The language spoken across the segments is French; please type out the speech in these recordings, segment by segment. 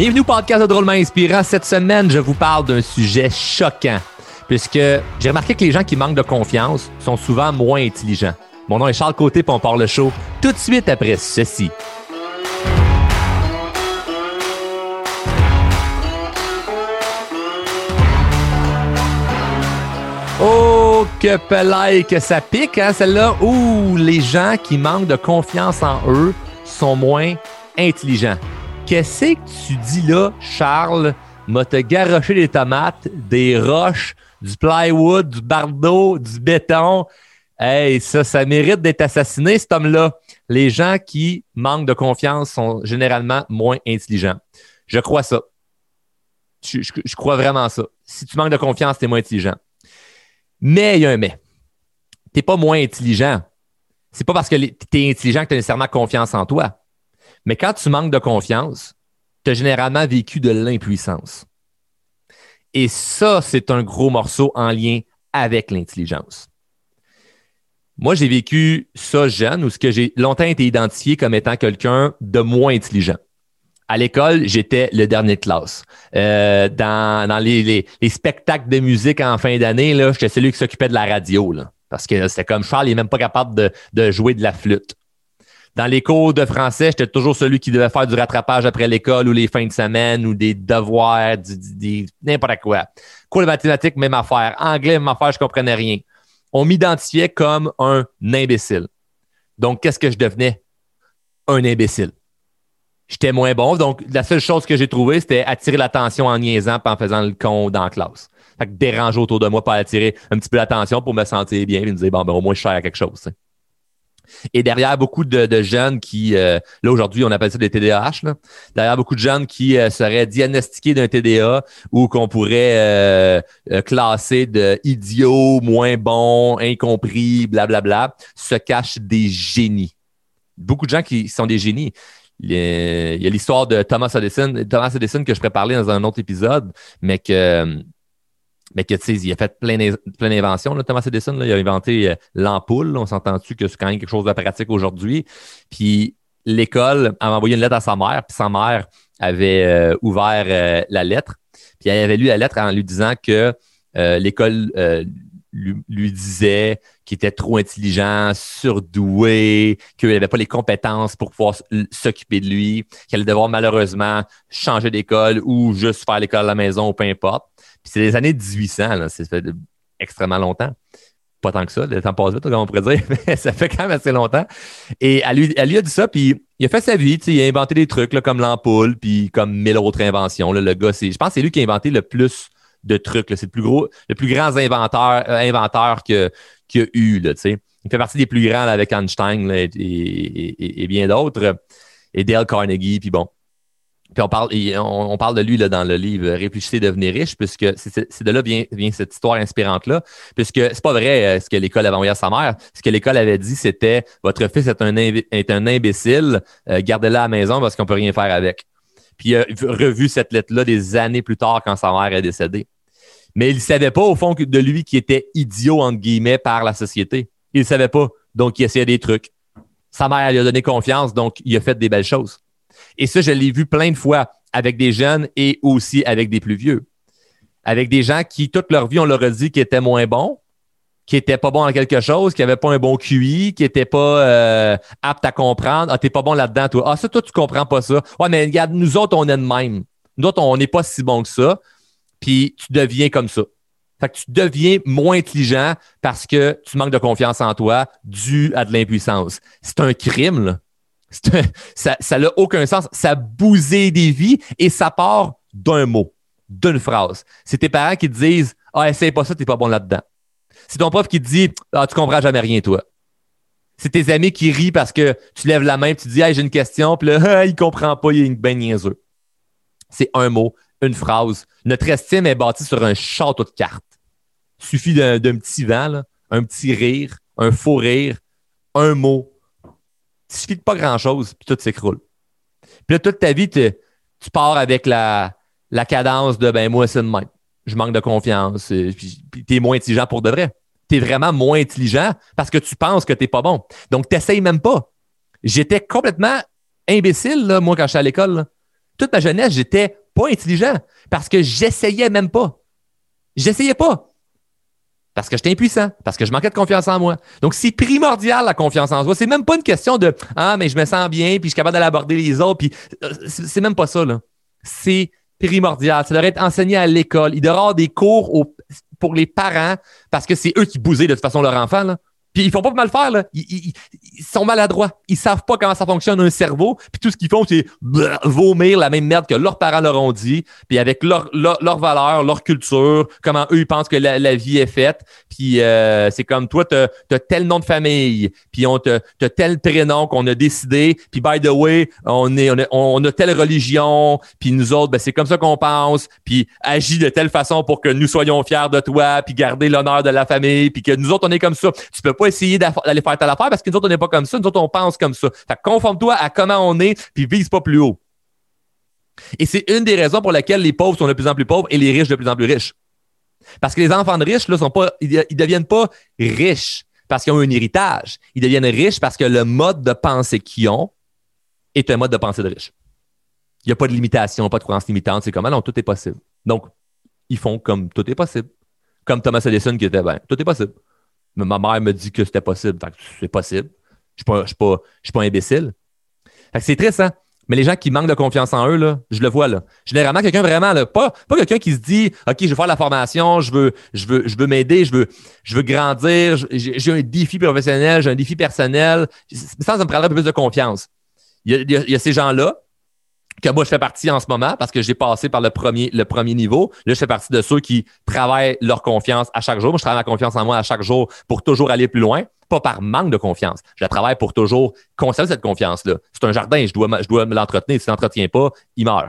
Bienvenue au podcast de Drôlement Inspirant. Cette semaine, je vous parle d'un sujet choquant, puisque j'ai remarqué que les gens qui manquent de confiance sont souvent moins intelligents. Mon nom est Charles Côté, puis on part le show tout de suite après ceci. Oh, que pelay que ça pique, hein, celle-là. Ouh, les gens qui manquent de confiance en eux sont moins intelligents. Qu'est-ce que tu dis là, Charles? M'a te garoché des tomates, des roches, du plywood, du bardeau, du béton. Hey, ça, ça mérite d'être assassiné, cet homme-là. Les gens qui manquent de confiance sont généralement moins intelligents. Je crois ça. Je, crois vraiment ça. Si tu manques de confiance, tu moins intelligent. Mais il y a un mais. Tu n'es pas moins intelligent. C'est pas parce que tu es intelligent que tu as nécessairement confiance en toi. Mais quand tu manques de confiance, tu as généralement vécu de l'impuissance. Et ça, c'est un gros morceau en lien avec l'intelligence. Moi, j'ai vécu ça jeune, où ce que j'ai longtemps été identifié comme étant quelqu'un de moins intelligent. À l'école, j'étais le dernier de classe. Euh, dans, les, spectacles de musique en fin d'année, j'étais celui qui s'occupait de la radio. parce que c'était comme Charles, il n'est même pas capable de, de jouer de la flûte. Dans les cours de français, j'étais toujours celui qui devait faire du rattrapage après l'école ou les fins de semaine ou des devoirs, n'importe quoi. Cours de mathématiques, même affaire. Anglais, même affaire, je comprenais rien. On m'identifiait comme un imbécile. Donc, qu'est-ce que je devenais? Un imbécile. J'étais moins bon. Donc, la seule chose que j'ai trouvée, c'était attirer l'attention en niaisant et en faisant le con dans la classe. Fait que déranger autour de moi pour attirer un petit peu l'attention pour me sentir bien et me dire, bon, ben, au moins, je sers à quelque chose. Et derrière beaucoup de, jeunes qui, euh, là aujourd'hui, on appelle ça des TDAH, là. derrière beaucoup de jeunes qui euh, seraient diagnostiqués d'un TDA ou qu'on pourrait euh, classer de idiots, moins bons, incompris, blablabla, se cachent des génies. Beaucoup de gens qui sont des génies. Il y a l'histoire de Thomas Edison, Thomas Edison que je pourrais parler dans un autre épisode, mais que mais que, tu sais, il a fait plein, d'inventions. Thomas Edison, là, il a inventé euh, l'ampoule. On s'entend-tu que c'est quand même quelque chose de pratique aujourd'hui? Puis l'école avait envoyé une lettre à sa mère, puis sa mère avait euh, ouvert euh, la lettre. Puis elle avait lu la lettre en lui disant que l'école lui, disait qu'il était trop intelligent, surdoué, qu'il n'avait pas les compétences pour pouvoir s'occuper de lui, qu'elle allait devoir malheureusement changer d'école ou juste faire l'école à la maison ou peu importe. Puis c'est les années 1800, là, ça fait extrêmement longtemps. Pas tant que ça, le temps passe vite, comme on pourrait dire, mais ça fait quand même assez longtemps. Et elle lui, a dit ça, puis il a fait sa vie, il a inventé des trucs là, comme l'ampoule, puis comme mille autres inventions. Le gars, je pense que c'est lui qui a inventé le plus de trucs. C'est le plus gros, le plus grand inventeur, euh, inventeur qu'il y a eu. Là, il fait partie des plus grands avec Einstein et, et, bien d'autres. Et Dale Carnegie, puis bon. Puis on parle, on, parle de lui là, dans le livre Réfléchissez, devenir riche, puisque c'est de là vient, vient cette histoire inspirante-là, puisque c'est pas vrai euh, ce que l'école avait envoyé à sa mère. Ce que l'école avait dit, c'était Votre fils est un, est un imbécile, euh, gardez-le à la maison parce qu'on peut rien faire avec. Puis il a revu cette lettre-là des années plus tard quand sa mère est décédée. Mais il ne savait pas, au fond, de lui qui était idiot, entre guillemets, par la société. Il ne savait pas. Donc, il essayait des trucs. Sa mère lui a donné confiance, donc il a fait des belles choses. Et ça, je l'ai vu plein de fois avec des jeunes et aussi avec des plus vieux. Avec des gens qui, toute leur vie, on leur a dit qu'ils étaient moins bons, qui n'étaient pas bons dans quelque chose, qui n'avaient pas un bon QI, qui n'étaient pas euh, aptes à comprendre. Ah, t'es pas bon là-dedans, toi. Ah, ça, toi, tu comprends pas ça. Ouais, mais regarde, nous autres, on est de même. Nous autres, on n'est pas si bon que ça. Puis tu deviens comme ça. Fait que tu deviens moins intelligent parce que tu manques de confiance en toi dû à de l'impuissance. C'est un crime, là ça n'a aucun sens. Ça bousé des vies et ça part d'un mot, d'une phrase. C'est tes parents qui te disent Ah, essaye pas ça, t'es pas bon là-dedans. C'est ton prof qui te dit Ah, tu comprends jamais rien, toi. C'est tes amis qui rient parce que tu lèves la main tu dis Hey, j'ai une question, puis là, ah, il comprend pas, il est une ben niaiseux. C'est un mot, une phrase. Notre estime est bâtie sur un château de cartes. Suffit d'un petit vent, un petit rire, un faux rire, un mot, il suffit de pas grand-chose, puis tout s'écroule. Puis toute ta vie, tu pars avec la, cadence de ben moi, c'est de même. Je manque de confiance. Puis, tu es moins intelligent pour de vrai. Tu es vraiment moins intelligent parce que tu penses que tu n'es pas bon. Donc, tu même pas. J'étais complètement imbécile, là, moi, quand j'étais à l'école. toute ma jeunesse, j'étais pas intelligent parce que j'essayais même pas. J'essayais pas. Parce que j'étais impuissant, parce que je manquais de confiance en moi. Donc, c'est primordial la confiance en soi. C'est même pas une question de Ah, mais je me sens bien, puis je suis capable d'aller aborder les autres, puis euh, c'est même pas ça, là. C'est primordial. Ça devrait être enseigné à l'école. Il devrait avoir des cours pour les parents parce que c'est eux qui bousaient de toute façon leur enfant, là. Puis ils font pas mal faire, là. Ils, sont maladroits. Ils savent pas comment ça fonctionne un cerveau. Puis tout ce qu'ils font, c'est vomir la même merde que leurs parents leur ont dit. Puis avec leurs leur, leur valeurs, leur culture, comment eux, ils pensent que la, vie est faite. Puis euh, c'est comme toi, t'as as tel nom de famille. Puis on te tel prénom qu'on a décidé. Puis by the way, on, est, on, a, telle religion. Puis nous autres, ben, c'est comme ça qu'on pense. Puis agis de telle façon pour que nous soyons fiers de toi. Puis garder l'honneur de la famille. Puis que nous autres, on est comme ça. Tu peux pas essayer d'aller faire telle affaire parce que nous autres, on n'est pas comme ça. Nous autres, on pense comme ça. Fait conforme-toi à comment on est, puis vise pas plus haut. Et c'est une des raisons pour lesquelles les pauvres sont de plus en plus pauvres et les riches de plus en plus riches. Parce que les enfants de riches, là, sont pas, ils, ne deviennent pas riches parce qu'ils ont un héritage. Ils deviennent riches parce que le mode de pensée qu'ils ont est un mode de pensée de riche. Il n'y a pas de limitation, pas de croyance limitante. C'est comme, ah tout est possible. Donc, ils font comme tout est possible. Comme Thomas Edison qui était, ben, tout est possible. Ma mère me dit que c'était possible. c'est possible. Je ne suis, pas imbécile. c'est triste, hein? Mais les gens qui manquent de confiance en eux, je le vois là. Généralement, quelqu'un vraiment, là, pas, pas quelqu'un qui se dit OK, je veux faire la formation, je veux, m'aider, je veux, je veux grandir, j'ai un défi professionnel, j'ai un défi personnel. Ça, ça me prendrait un peu plus de confiance. Il y a ces gens-là que moi, je fais partie en ce moment parce que j'ai passé par le premier, le premier niveau. Là, je fais partie de ceux qui travaillent leur confiance à chaque jour. Moi, je travaille ma confiance en moi à chaque jour pour toujours aller plus loin, pas par manque de confiance. Je travaille pour toujours conserver cette confiance-là. C'est un jardin, je dois, je dois me l'entretenir. Si tu l'entretiens pas, il meurt.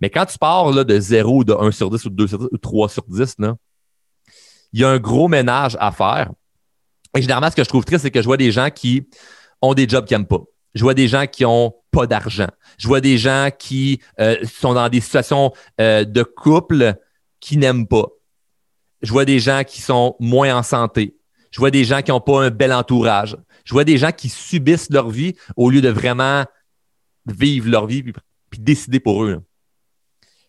Mais quand tu pars là, de 0, de 1 sur 10 ou de 2 sur 10 ou 3 sur 10, là, il y a un gros ménage à faire. Et généralement, ce que je trouve triste, c'est que je vois des gens qui ont des jobs qu'ils n'aiment pas. Je vois des gens qui ont pas d'argent. Je vois des gens qui euh, sont dans des situations euh, de couple qui n'aiment pas. Je vois des gens qui sont moins en santé. Je vois des gens qui n'ont pas un bel entourage. Je vois des gens qui subissent leur vie au lieu de vraiment vivre leur vie puis, décider pour eux.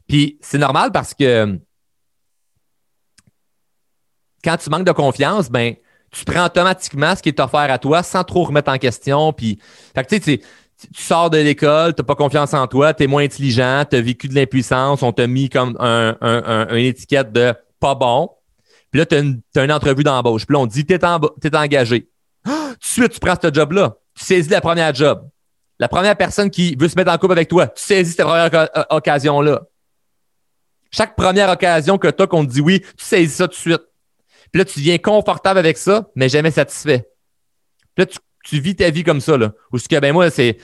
Puis c'est normal parce que quand tu manques de confiance, ben tu prends automatiquement ce qui est offert à toi sans trop remettre en question. Puis, tu sais, tu sors de l'école, tu n'as pas confiance en toi, tu es moins intelligent, tu as vécu de l'impuissance, on t'a mis comme un, une étiquette de pas bon. Puis là, tu as, une entrevue d'embauche. Puis là, on dit, tu es, engagé. tout de suite, tu prends ce job-là. Tu saisis la première job. La première personne qui veut se mettre en couple avec toi, tu saisis cette première occasion-là. Chaque première occasion que tu as qu'on te dit oui, tu saisis ça tout de suite. Puis là, tu deviens confortable avec ça, mais jamais satisfait. Puis là, tu tu vis ta vie comme ça, là. Ou ce que, ben moi, c'est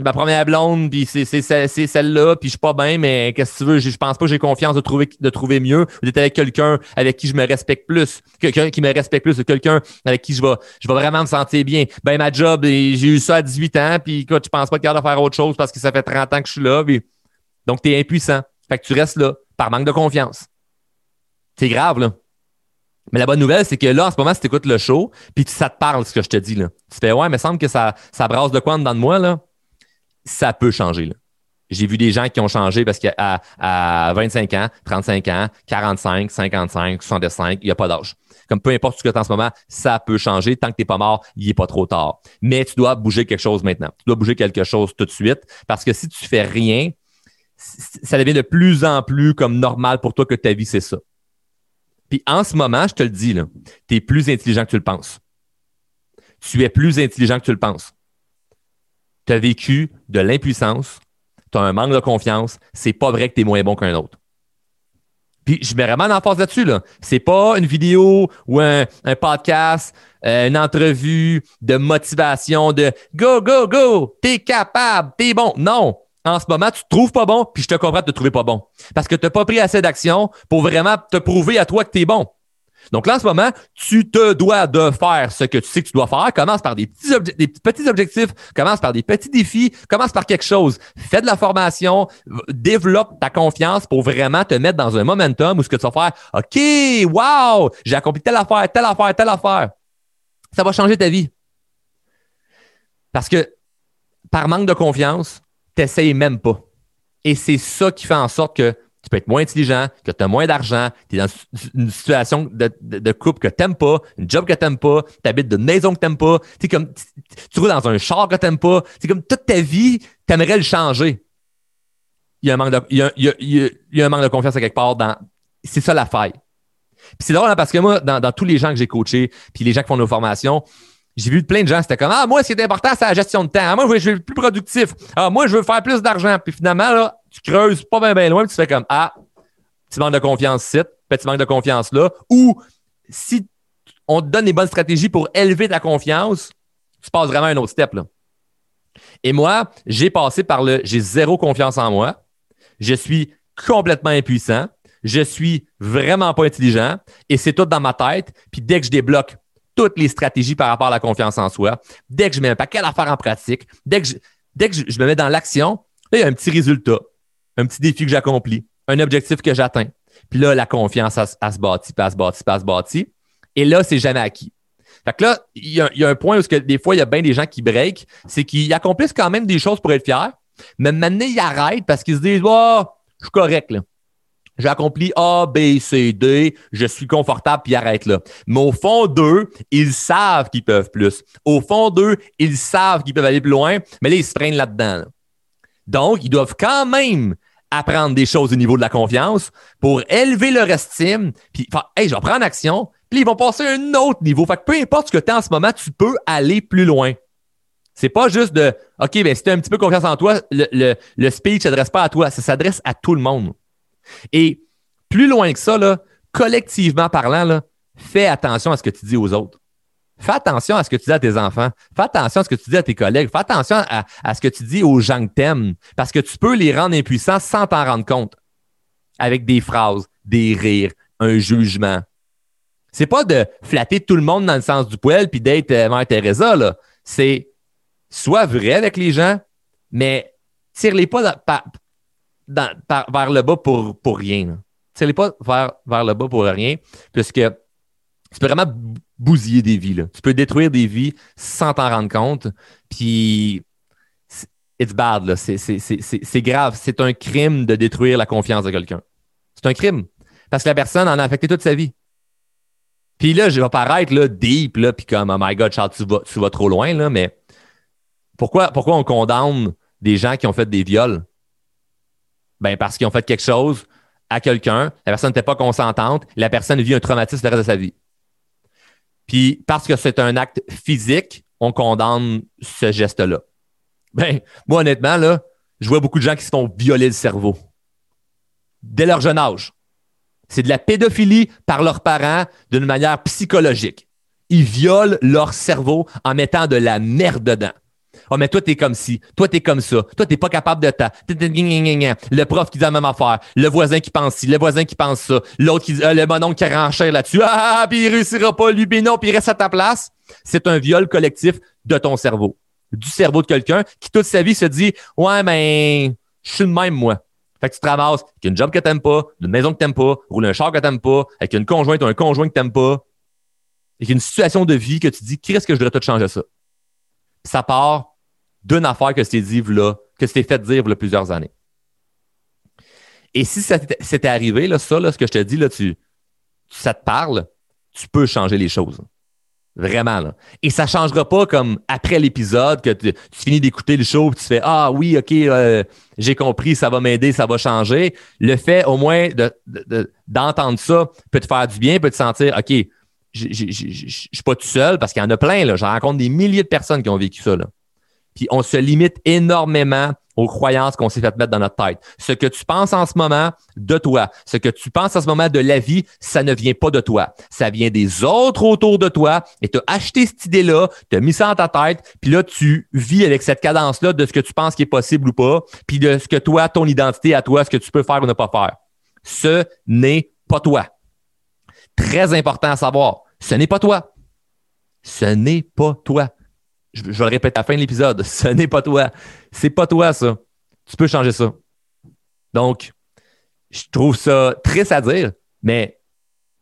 ma première blonde, puis c'est celle-là, puis je suis pas bien, mais qu'est-ce que tu veux? Je pense pas que j'ai confiance de trouver, de trouver mieux, d'être avec quelqu'un avec qui je me respecte plus, quelqu'un qui me respecte plus, quelqu'un avec qui je vais, je vais vraiment me sentir bien. Ben, ma job, j'ai eu ça à 18 ans, puis écoute, tu penses pas que tu de faire autre chose parce que ça fait 30 ans que je suis là, donc tu es impuissant. Fait que tu restes là, par manque de confiance. C'est grave, là. Mais la bonne nouvelle, c'est que là, en ce moment, si tu écoutes le show, puis ça te parle, ce que je te dis, là. Tu fais, ouais, mais semble que ça, ça brasse de quoi dans de moi, là. Ça peut changer, là. J'ai vu des gens qui ont changé parce qu'à à 25 ans, 35 ans, 45, 55, 65, il n'y a pas d'âge. Comme peu importe ce que tu as en ce moment, ça peut changer. Tant que tu n'es pas mort, il n'est pas trop tard. Mais tu dois bouger quelque chose maintenant. Tu dois bouger quelque chose tout de suite parce que si tu fais rien, ça devient de plus en plus comme normal pour toi que ta vie, c'est ça. Puis en ce moment, je te le dis, tu es plus intelligent que tu le penses. Tu es plus intelligent que tu le penses. Tu as vécu de l'impuissance, tu as un manque de confiance, c'est pas vrai que tu es moins bon qu'un autre. Puis je mets vraiment en force là-dessus. Là. C'est pas une vidéo ou un, podcast, euh, une entrevue de motivation de go, go, go, t'es capable, t'es bon. Non en ce moment, tu te trouves pas bon, puis je te comprends de te trouver pas bon. Parce que tu n'as pas pris assez d'action pour vraiment te prouver à toi que tu es bon. Donc là, en ce moment, tu te dois de faire ce que tu sais que tu dois faire. Commence par des petits, des petits objectifs, commence par des petits défis, commence par quelque chose. Fais de la formation, développe ta confiance pour vraiment te mettre dans un momentum où ce que tu vas faire, OK, wow, j'ai accompli telle affaire, telle affaire, telle affaire. Ça va changer ta vie. Parce que par manque de confiance, t'essayes même pas. Et c'est ça qui fait en sorte que tu peux être moins intelligent, que tu as moins d'argent, tu es dans une situation de, couple que tu pas, une job que tu pas, tu habites de maison que tu pas, comme, tu roules dans un char que tu pas. C'est comme toute ta vie, tu aimerais le changer. Il y, a un manque de, il, y a, un manque de confiance à quelque part dans. C'est ça la faille. C'est drôle hein, parce que moi, dans, tous les gens que j'ai coachés, puis les gens qui font nos formations, j'ai vu plein de gens, c'était comme Ah, moi, ce qui est important, c'est la gestion de temps. Ah, moi, je veux être plus productif. Ah, moi, je veux faire plus d'argent. Puis finalement, là, tu creuses pas bien, bien loin, puis tu fais comme Ah, tu manques de confiance ici, petit manque de confiance là. Ou si on te donne des bonnes stratégies pour élever ta confiance, tu passes vraiment un autre step. Là. Et moi, j'ai passé par le j'ai zéro confiance en moi. Je suis complètement impuissant. Je suis vraiment pas intelligent et c'est tout dans ma tête. Puis dès que je débloque toutes les stratégies par rapport à la confiance en soi, dès que je mets un paquet d'affaires en pratique, dès que je, dès que je, me mets dans l'action, il y a un petit résultat, un petit défi que j'accomplis, un objectif que j'atteins. Puis là, la confiance, elle, se bâtit, elle se bâtit, elle se bâtit. Et là, c'est jamais acquis. Fait que là, il y, a, un point où que des fois, il y a bien des gens qui break, c'est qu'ils accomplissent quand même des choses pour être fiers, mais maintenant, ils arrêtent parce qu'ils se disent, oh, je suis correct, là. J'ai accompli A, B, C, D, je suis confortable, puis arrête là. Mais au fond d'eux, ils savent qu'ils peuvent plus. Au fond d'eux, ils savent qu'ils peuvent aller plus loin, mais là, ils se prennent là-dedans. Donc, ils doivent quand même apprendre des choses au niveau de la confiance pour élever leur estime, puis hey, je vais prendre action, puis ils vont passer à un autre niveau. Fait que peu importe ce que tu as en ce moment, tu peux aller plus loin. C'est pas juste de OK, ben si tu as un petit peu confiance en toi, le, le, le speech ne s'adresse pas à toi, ça s'adresse à tout le monde. Et plus loin que ça, collectivement parlant, fais attention à ce que tu dis aux autres. Fais attention à ce que tu dis à tes enfants. Fais attention à ce que tu dis à tes collègues. Fais attention à, ce que tu dis aux gens que t'aimes. Parce que tu peux les rendre impuissants sans t'en rendre compte. Avec des phrases, des rires, un jugement. C'est pas de flatter tout le monde dans le sens du poil puis d'être euh, Mère Teresa. C'est sois vrai avec les gens, mais tire-les pas vers le bas pour, rien. Tire-les pas vers, vers le bas pour rien, puisque tu peux vraiment bousiller des vies. Là. Tu peux détruire des vies sans t'en rendre compte. Puis, it's bad. C'est grave. C'est un crime de détruire la confiance de quelqu'un. C'est un crime. Parce que la personne en a affecté toute sa vie. Puis là, je vais paraître là, deep, là, puis comme, oh my God, Charles, tu vas, tu vas trop loin, là, mais pourquoi, pourquoi on condamne des gens qui ont fait des viols? Ben, parce qu'ils ont fait quelque chose à quelqu'un, la personne n'était pas consentante, la personne vit un traumatisme le reste de sa vie. Puis parce que c'est un acte physique, on condamne ce geste-là. Ben, moi, honnêtement, je vois beaucoup de gens qui se font violer le cerveau. Dès leur jeune âge. C'est de la pédophilie par leurs parents d'une manière psychologique. Ils violent leur cerveau en mettant de la merde dedans. Oh, mais toi, t'es comme ci. Toi, t'es comme ça. Toi, t'es pas capable de ta. Le prof qui dit la même affaire. Le voisin qui pense ci. Le voisin qui pense ça. L'autre qui euh, le monon qui renchère là-dessus. Ah, ah, ah, puis il réussira pas, lui, mais non, puis il reste à ta place. C'est un viol collectif de ton cerveau. Du cerveau de quelqu'un qui, toute sa vie, se dit Ouais, mais je suis le même, moi. Fait que tu te ramasses avec une job que t'aimes pas, une maison que t'aimes pas, rouler un char que t'aimes pas, avec une conjointe ou un conjoint que t'aimes pas, avec une situation de vie que tu dis, qui est-ce que je devrais tout changer ça? ça part d'une affaire que c'est dit là, que c'était fait dire a plusieurs années. Et si c'était arrivé, là, ça, là, ce que je te dis, là, tu, ça te parle, tu peux changer les choses. Vraiment. Là. Et ça changera pas comme après l'épisode que tu, finis d'écouter le show et tu fais Ah oui, OK, euh, j'ai compris, ça va m'aider, ça va changer. Le fait au moins d'entendre ça peut te faire du bien, peut te sentir OK, je suis pas tout seul parce qu'il y en a plein. Là. J'en rencontre des milliers de personnes qui ont vécu ça. Là. Puis on se limite énormément aux croyances qu'on s'est fait mettre dans notre tête. Ce que tu penses en ce moment de toi, ce que tu penses en ce moment de la vie, ça ne vient pas de toi. Ça vient des autres autour de toi et tu as acheté cette idée-là, tu as mis ça dans ta tête, puis là, tu vis avec cette cadence-là de ce que tu penses qui est possible ou pas, puis de ce que toi, ton identité à toi, ce que tu peux faire ou ne pas faire. Ce n'est pas toi. Très important à savoir. Ce n'est pas toi. Ce n'est pas toi. Je, vais le répéter à la fin de l'épisode. Ce n'est pas toi. C'est pas toi, ça. Tu peux changer ça. Donc, je trouve ça triste à dire, mais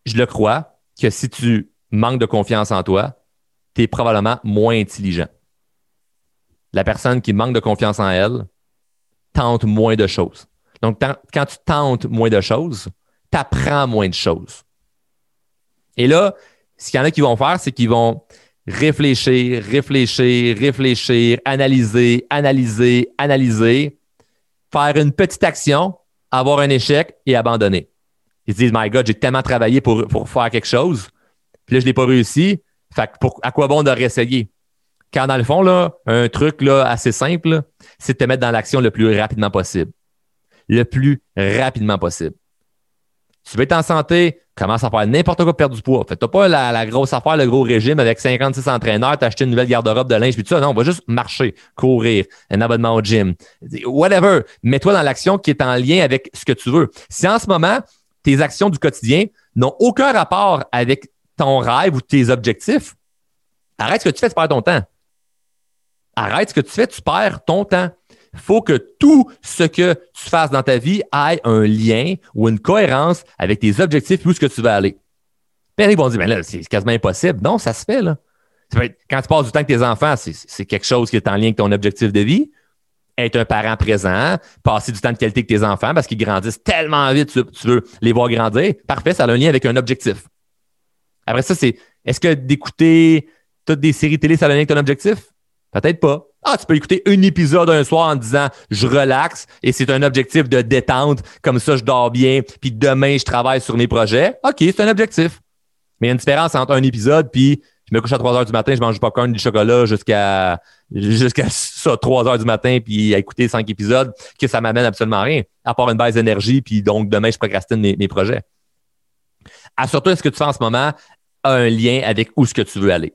je le crois que si tu manques de confiance en toi, tu es probablement moins intelligent. La personne qui manque de confiance en elle tente moins de choses. Donc, quand tu tentes moins de choses, tu apprends moins de choses. Et là, ce qu'il y en a qui vont faire, c'est qu'ils vont réfléchir, réfléchir, réfléchir, analyser, analyser, analyser, faire une petite action, avoir un échec et abandonner. Ils se disent, My God, j'ai tellement travaillé pour, faire quelque chose, puis là, je ne l'ai pas réussi. Fait pour, à quoi bon de réessayer? Car dans le fond, là, un truc là, assez simple, c'est de te mettre dans l'action le plus rapidement possible. Le plus rapidement possible. Tu veux être en santé, commence à faire n'importe quoi pour perdre du poids. Fait t'as pas la, grosse affaire, le gros régime avec 56 entraîneurs, t'as acheté une nouvelle garde-robe de linge, puis tout ça. Non, on va juste marcher, courir, un abonnement au gym, whatever. Mets-toi dans l'action qui est en lien avec ce que tu veux. Si en ce moment, tes actions du quotidien n'ont aucun rapport avec ton rêve ou tes objectifs, arrête ce que tu fais, tu perds ton temps. Arrête ce que tu fais, tu perds ton temps. Faut que tout ce que tu fasses dans ta vie ait un lien ou une cohérence avec tes objectifs et où ce que tu veux aller. Puis ils vont dire, mais là, c'est quasiment impossible. Non, ça se fait, là. Quand tu passes du temps avec tes enfants, c'est quelque chose qui est en lien avec ton objectif de vie. Être un parent présent, passer du temps de qualité avec tes enfants parce qu'ils grandissent tellement vite, tu, veux les voir grandir. Parfait, ça a un lien avec un objectif. Après ça, c'est est-ce que d'écouter toutes des séries télé, ça a un lien avec ton objectif? Peut-être pas. Ah, tu peux écouter un épisode un soir en disant je relaxe et c'est un objectif de détente, comme ça je dors bien, puis demain je travaille sur mes projets. OK, c'est un objectif. Mais il y a une différence entre un épisode puis je me couche à 3 heures du matin, je mange du popcorn, du chocolat jusqu'à jusqu'à ça 3 heures du matin puis à écouter 5 épisodes que ça m'amène absolument rien à part une base d'énergie puis donc demain je procrastine mes, projets. Assure-toi ce que tu fais en ce moment a un lien avec où ce que tu veux aller.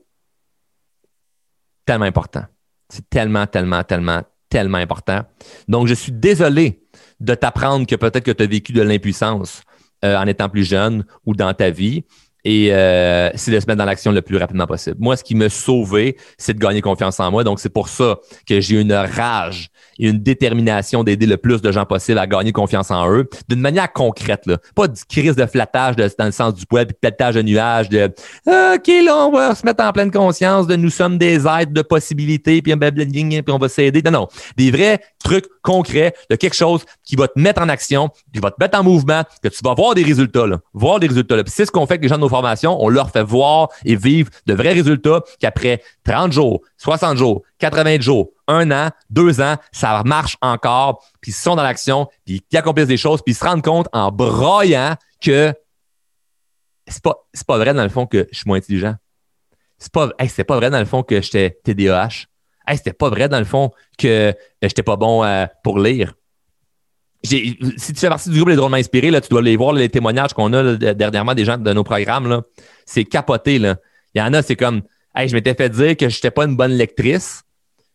Tellement important. C'est tellement, tellement, tellement, tellement important. Donc, je suis désolé de t'apprendre que peut-être que tu as vécu de l'impuissance euh, en étant plus jeune ou dans ta vie. Et euh, c'est de se mettre dans l'action le plus rapidement possible. Moi, ce qui me sauvé, c'est de gagner confiance en moi. Donc, c'est pour ça que j'ai une rage et une détermination d'aider le plus de gens possible à gagner confiance en eux d'une manière concrète. Là. Pas du crise de flattage dans le sens du poil, puis pétage de nuages, de OK, là, on va se mettre en pleine conscience de nous sommes des êtres de possibilités, puis, puis on va s'aider. Non, non. Des vrais trucs concrets de quelque chose qui va te mettre en action, qui va te mettre en mouvement, que tu vas voir des résultats. Là. Voir des résultats. Là. Puis c'est ce qu'on fait avec les gens de formations. On leur fait voir et vivre de vrais résultats qu'après 30 jours, 60 jours, 80 jours, un an, deux ans, ça marche encore, puis ils sont dans l'action, puis ils accomplissent des choses, puis ils se rendent compte en broyant que c'est pas, pas vrai dans le fond que je suis moins intelligent. C'est pas, c'est pas vrai dans le fond que j'étais TDAH. Hey, c'était pas vrai dans le fond que j'étais pas bon euh, pour lire. Si tu fais partie du groupe Les Drôlement Inspirés, là, tu dois aller voir les témoignages qu'on a dernièrement des gens de nos programmes. C'est capoté. Là. Il y en a, c'est comme hey, je m'étais fait dire que je n'étais pas une bonne lectrice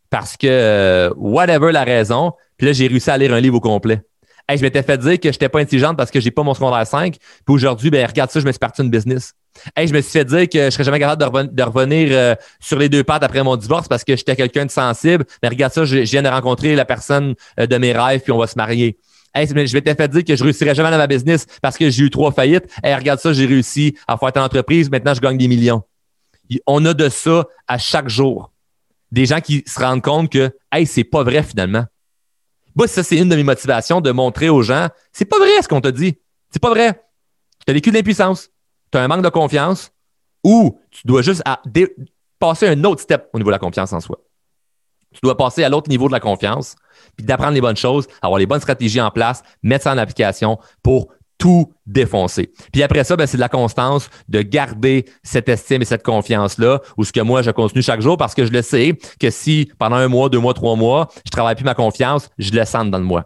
parce que euh, whatever la raison, puis là, j'ai réussi à lire un livre au complet. Hey, je m'étais fait dire que je n'étais pas intelligente parce que j'ai pas mon secondaire 5. Puis aujourd'hui, ben regarde ça, je me suis parti une business. Hey, je me suis fait dire que je serais jamais capable de, revenir euh, sur les deux pattes après mon divorce parce que j'étais quelqu'un de sensible. Mais regarde ça, je, viens de rencontrer la personne euh, de mes rêves puis on va se marier. Hey, je m'étais fait dire que je réussirais jamais dans ma business parce que j'ai eu trois faillites. Hey, regarde ça, j'ai réussi à faire ta entreprise. Maintenant, je gagne des millions. On a de ça à chaque jour. Des gens qui se rendent compte que, hey, c'est pas vrai finalement. Ça, c'est une de mes motivations de montrer aux gens, c'est pas vrai ce qu'on t'a dit. C'est pas vrai. Tu as vécu de l'impuissance. Tu as un manque de confiance ou tu dois juste passer un autre step au niveau de la confiance en soi. Tu dois passer à l'autre niveau de la confiance, puis d'apprendre les bonnes choses, avoir les bonnes stratégies en place, mettre ça en application pour tout défoncer. Puis après ça, ben, c'est de la constance de garder cette estime et cette confiance-là, ou ce que moi, je continue chaque jour parce que je le sais que si pendant un mois, deux mois, trois mois, je travaille plus ma confiance, je le sens dans le moi.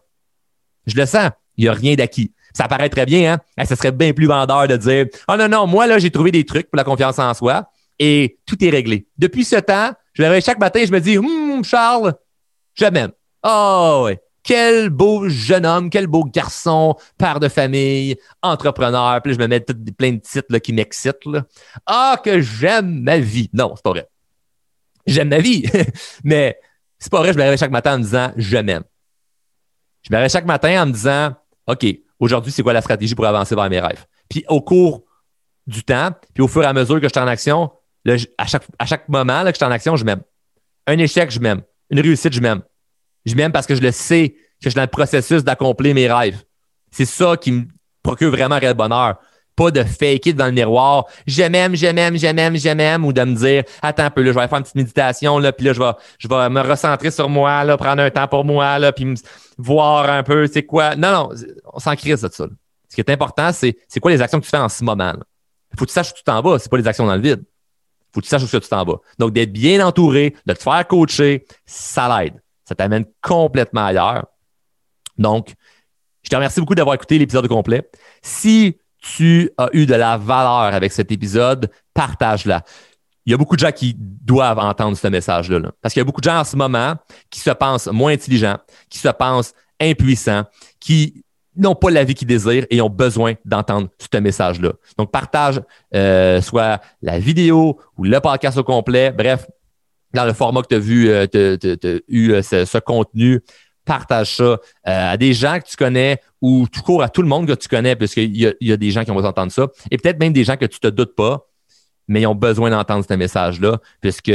Je le sens. Il n'y a rien d'acquis. Ça paraît très bien, hein? ça serait bien plus vendeur de dire Oh non, non, moi, là, j'ai trouvé des trucs pour la confiance en soi et tout est réglé. Depuis ce temps, je me chaque matin, je me dis Hum, Charles, je m'aime. Oh, ouais. Quel beau jeune homme, quel beau garçon, père de famille, entrepreneur. Puis là, je me mets plein de titres qui m'excitent. Ah, que j'aime ma vie. Non, c'est pas vrai. J'aime ma vie. Mais c'est pas vrai, je me réveille chaque matin en me disant je m'aime. Je me réveille chaque matin en me disant OK, aujourd'hui, c'est quoi la stratégie pour avancer vers mes rêves? Puis au cours du temps, puis au fur et à mesure que je suis en action, à, chaque, à chaque moment que je suis en action, je m'aime. Un échec, je m'aime. Une réussite, je m'aime. Je m'aime parce que je le sais que je suis dans le processus d'accomplir mes rêves. C'est ça qui me procure vraiment un réel bonheur. Pas de fake it dans le miroir. Je m'aime, je m'aime, je m'aime, je m'aime, ou de me dire, attends un peu, là, je vais faire une petite méditation, là, puis là, je vais, je vais me recentrer sur moi, là, prendre un temps pour moi, là, puis voir un peu, c'est quoi. Non, non, on s'en crise de ça. Ce qui est important, c'est, c'est quoi les actions que tu fais en ce moment. Il faut que tu saches où tu t'en vas. C'est pas les actions dans le vide. Faut que tu saches où tu t'en vas. Donc, d'être bien entouré, de te faire coacher, ça l'aide. Ça t'amène complètement ailleurs. Donc, je te remercie beaucoup d'avoir écouté l'épisode complet. Si tu as eu de la valeur avec cet épisode, partage-la. Il y a beaucoup de gens qui doivent entendre ce message-là. Parce qu'il y a beaucoup de gens en ce moment qui se pensent moins intelligents, qui se pensent impuissants, qui n'ont pas la vie qu'ils désirent et ont besoin d'entendre ce message-là. Donc, partage euh, soit la vidéo ou le podcast au complet. Bref, dans le format que tu as vu, euh, tu as eu euh, ce, contenu, partage ça à des gens que tu connais ou tout court à tout le monde que tu connais, parce qu'il y, a des gens qui ont besoin d'entendre ça. Et peut-être même des gens que tu te doutes pas, mais ils ont besoin d'entendre ce message-là, puisque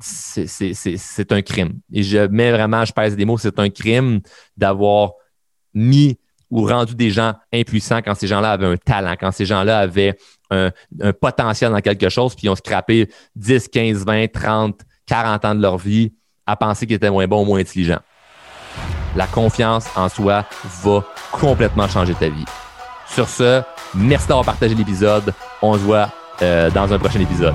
c'est un crime. Et je mets vraiment, je pèse des mots, c'est un crime d'avoir mis ou rendu des gens impuissants quand ces gens-là avaient un talent, quand ces gens-là avaient un, potentiel dans quelque chose, puis ils ont scrappé 10, 15, 20, 30, 40 ans de leur vie à penser qu'ils étaient moins bons ou moins intelligents. La confiance en soi va complètement changer ta vie. Sur ce, merci d'avoir partagé l'épisode. On se voit euh, dans un prochain épisode.